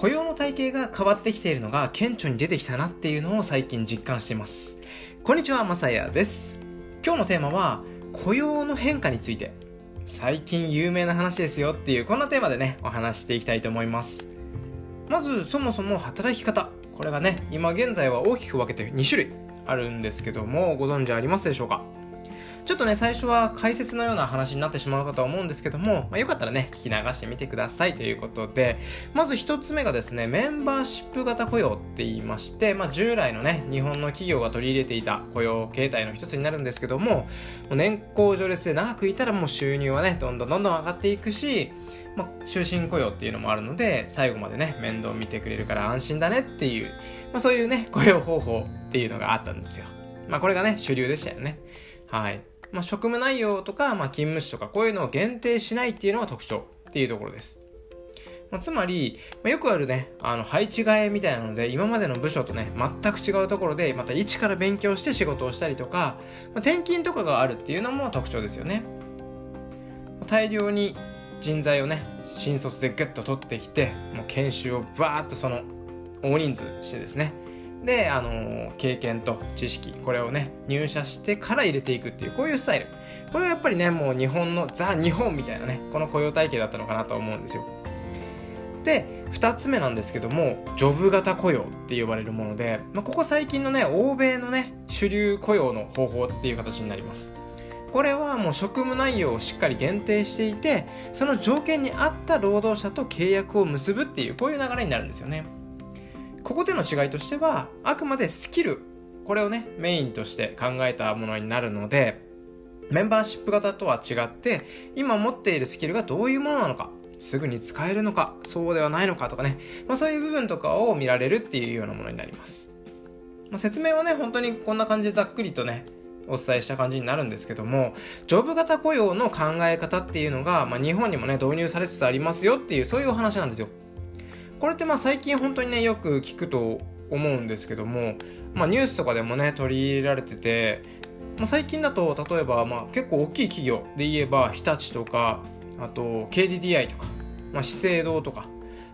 雇用の体系が変わってきているのが顕著に出てきたなっていうのを最近実感しています。こんにちはまさやです。今日のテーマは雇用の変化について。最近有名な話ですよっていうこんなテーマでねお話していきたいと思います。まずそもそも働き方。これがね今現在は大きく分けて2種類あるんですけどもご存知ありますでしょうか？ちょっとね、最初は解説のような話になってしまうかと思うんですけども、まあ、よかったらね、聞き流してみてくださいということで、まず一つ目がですね、メンバーシップ型雇用って言いまして、まあ、従来のね、日本の企業が取り入れていた雇用形態の一つになるんですけども、も年功序列で長くいたらもう収入はね、どんどんどんどん上がっていくし、まあ、終身雇用っていうのもあるので、最後までね、面倒見てくれるから安心だねっていう、まあ、そういうね、雇用方法っていうのがあったんですよ。まあ、これがね、主流でしたよね。はい。まあ、職務内容とか、まあ、勤務地とかこういうのを限定しないっていうのが特徴っていうところです。まあ、つまり、まあ、よくあるね、あの配置換えみたいなので、今までの部署とね、全く違うところで、また一から勉強して仕事をしたりとか、まあ、転勤とかがあるっていうのも特徴ですよね。大量に人材をね、新卒でグッと取ってきて、もう研修をバーッとその大人数してですね、で、あの経験と知識これをね入社してから入れていくっていうこういうスタイル。これはやっぱりねもう日本のザ・日本みたいなねこの雇用体系だったのかなと思うんですよ。で2つ目なんですけどもジョブ型雇用って呼ばれるもので、まあ、ここ最近のね欧米のね主流雇用の方法っていう形になります。これはもう職務内容をしっかり限定していてその条件に合った労働者と契約を結ぶっていうこういう流れになるんですよね。ここでの違いとしてはあくまでスキルこれをねメインとして考えたものになるのでメンバーシップ型とは違って今持っているスキルがどういうものなのかすぐに使えるのかそうではないのかとかね、まあ、そういう部分とかを見られるっていうようなものになります、まあ、説明はね本当にこんな感じでざっくりとねお伝えした感じになるんですけどもジョブ型雇用の考え方っていうのが、まあ、日本にもね導入されつつありますよっていうそういうお話なんですよ。これってまあ最近本当にねよく聞くと思うんですけども、まあ、ニュースとかでもね取り入れられてて、まあ、最近だと例えばまあ結構大きい企業で言えば日立とかあと KDDI とか、まあ、資生堂とか、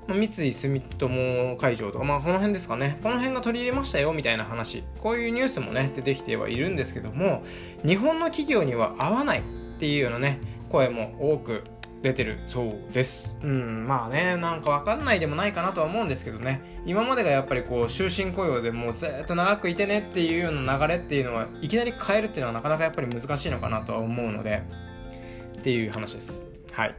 まあ、三井住友海上とか、まあ、この辺ですかね。この辺が取り入れましたよみたいな話。こういうニュースもね出てきてはいるんですけども日本の企業には合わないっていうようなね声も多く出てるそうです。うん、まあね、なんかわかんないでもないかなとは思うんですけどね、今までがやっぱりこう、終身雇用でもうずっと長くいてねっていうような流れっていうのは、いきなり変えるっていうのはなかなかやっぱり難しいのかなとは思うので、っていう話です。はい。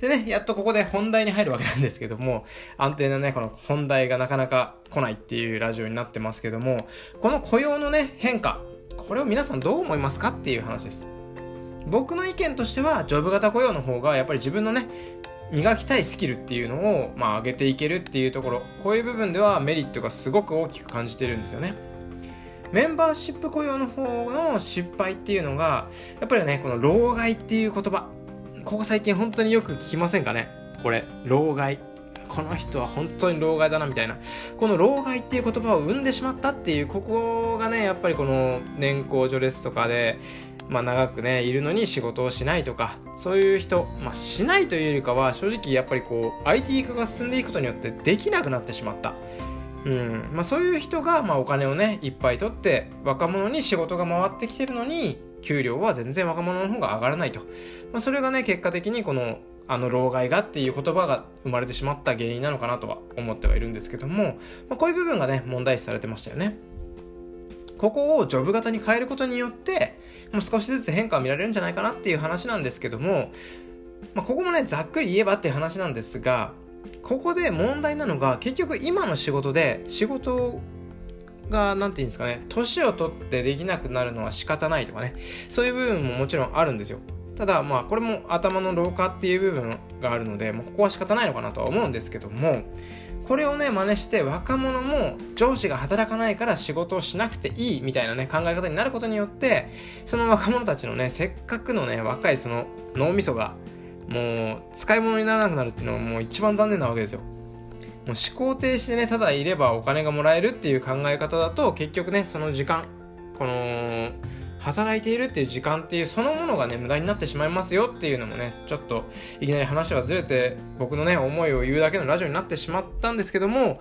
でね、やっとここで本題に入るわけなんですけども、安定なね、この本題がなかなか来ないっていうラジオになってますけども、この雇用のね、変化、これを皆さんどう思いますかっていう話です。僕の意見としてはジョブ型雇用の方がやっぱり自分のね磨きたいスキルっていうのを、まあ、上げていけるっていうところ。こういう部分ではメリットがすごく大きく感じてるんですよね。メンバーシップ雇用の方の失敗っていうのがやっぱりねこの老害っていう言葉。ここ最近本当によく聞きませんかね？これ。老害。この人は本当に老害だなみたいな。この老害っていう言葉を生んでしまったっていうここがねやっぱりこの年功序列とかでまあ、長くねいるのに仕事をしないとかそういう人、まあ、しないというよりかは正直やっぱりこう IT 化が進んでいくことによってできなくなってしまった。うん。まあ、そういう人が、まあ、お金をねいっぱい取って若者に仕事が回ってきてるのに給料は全然若者の方が上がらないと、まあ、それがね結果的にこのあの老害がっていう言葉が生まれてしまった原因なのかなとは思ってはいるんですけども、まあ、こういう部分がね問題視されてましたよね。ここをジョブ型に変えることによってもう少しずつ変化を見られるんじゃないかなっていう話なんですけども、まあ、ここもねざっくり言えばっていう話なんですがここで問題なのが結局今の仕事で仕事が何て言うんですかね年を取ってできなくなるのは仕方ないとかねそういう部分ももちろんあるんですよ。ただまあこれも頭の老化っていう部分があるのでもうここは仕方ないのかなとは思うんですけどもこれをね真似して若者も上司が働かないから仕事をしなくていいみたいなね考え方になることによってその若者たちのねせっかくのね若いその脳みそがもう使い物にならなくなるっていうのはもう一番残念なわけですよ。もう思考停止でねただいればお金がもらえるっていう考え方だと結局ねその時間この働いているっていう時間っていうそのものがね無駄になってしまいますよっていうのもねちょっといきなり話はずれて僕のね思いを言うだけのラジオになってしまったんですけども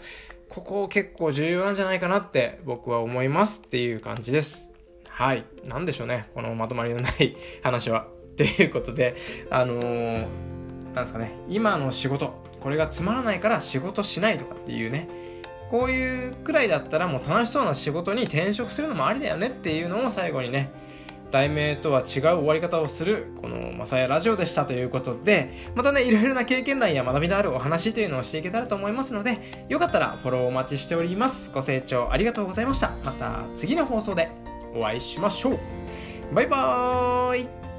ここ結構重要なんじゃないかなって僕は思いますっていう感じです。はい。何でしょうねこのまとまりのない話は。ということであのー、なんですかね今の仕事これがつまらないから仕事しないとかっていうねこういうくらいだったらもう楽しそうな仕事に転職するのもありだよねっていうのを最後にね題名とは違う終わり方をするこのマサヤラジオでしたということでまたねいろいろな経験談や学びのあるお話というのをしていけたらと思いますのでよかったらフォローお待ちしております。ご清聴ありがとうございました。また次の放送でお会いしましょうバイバーイ。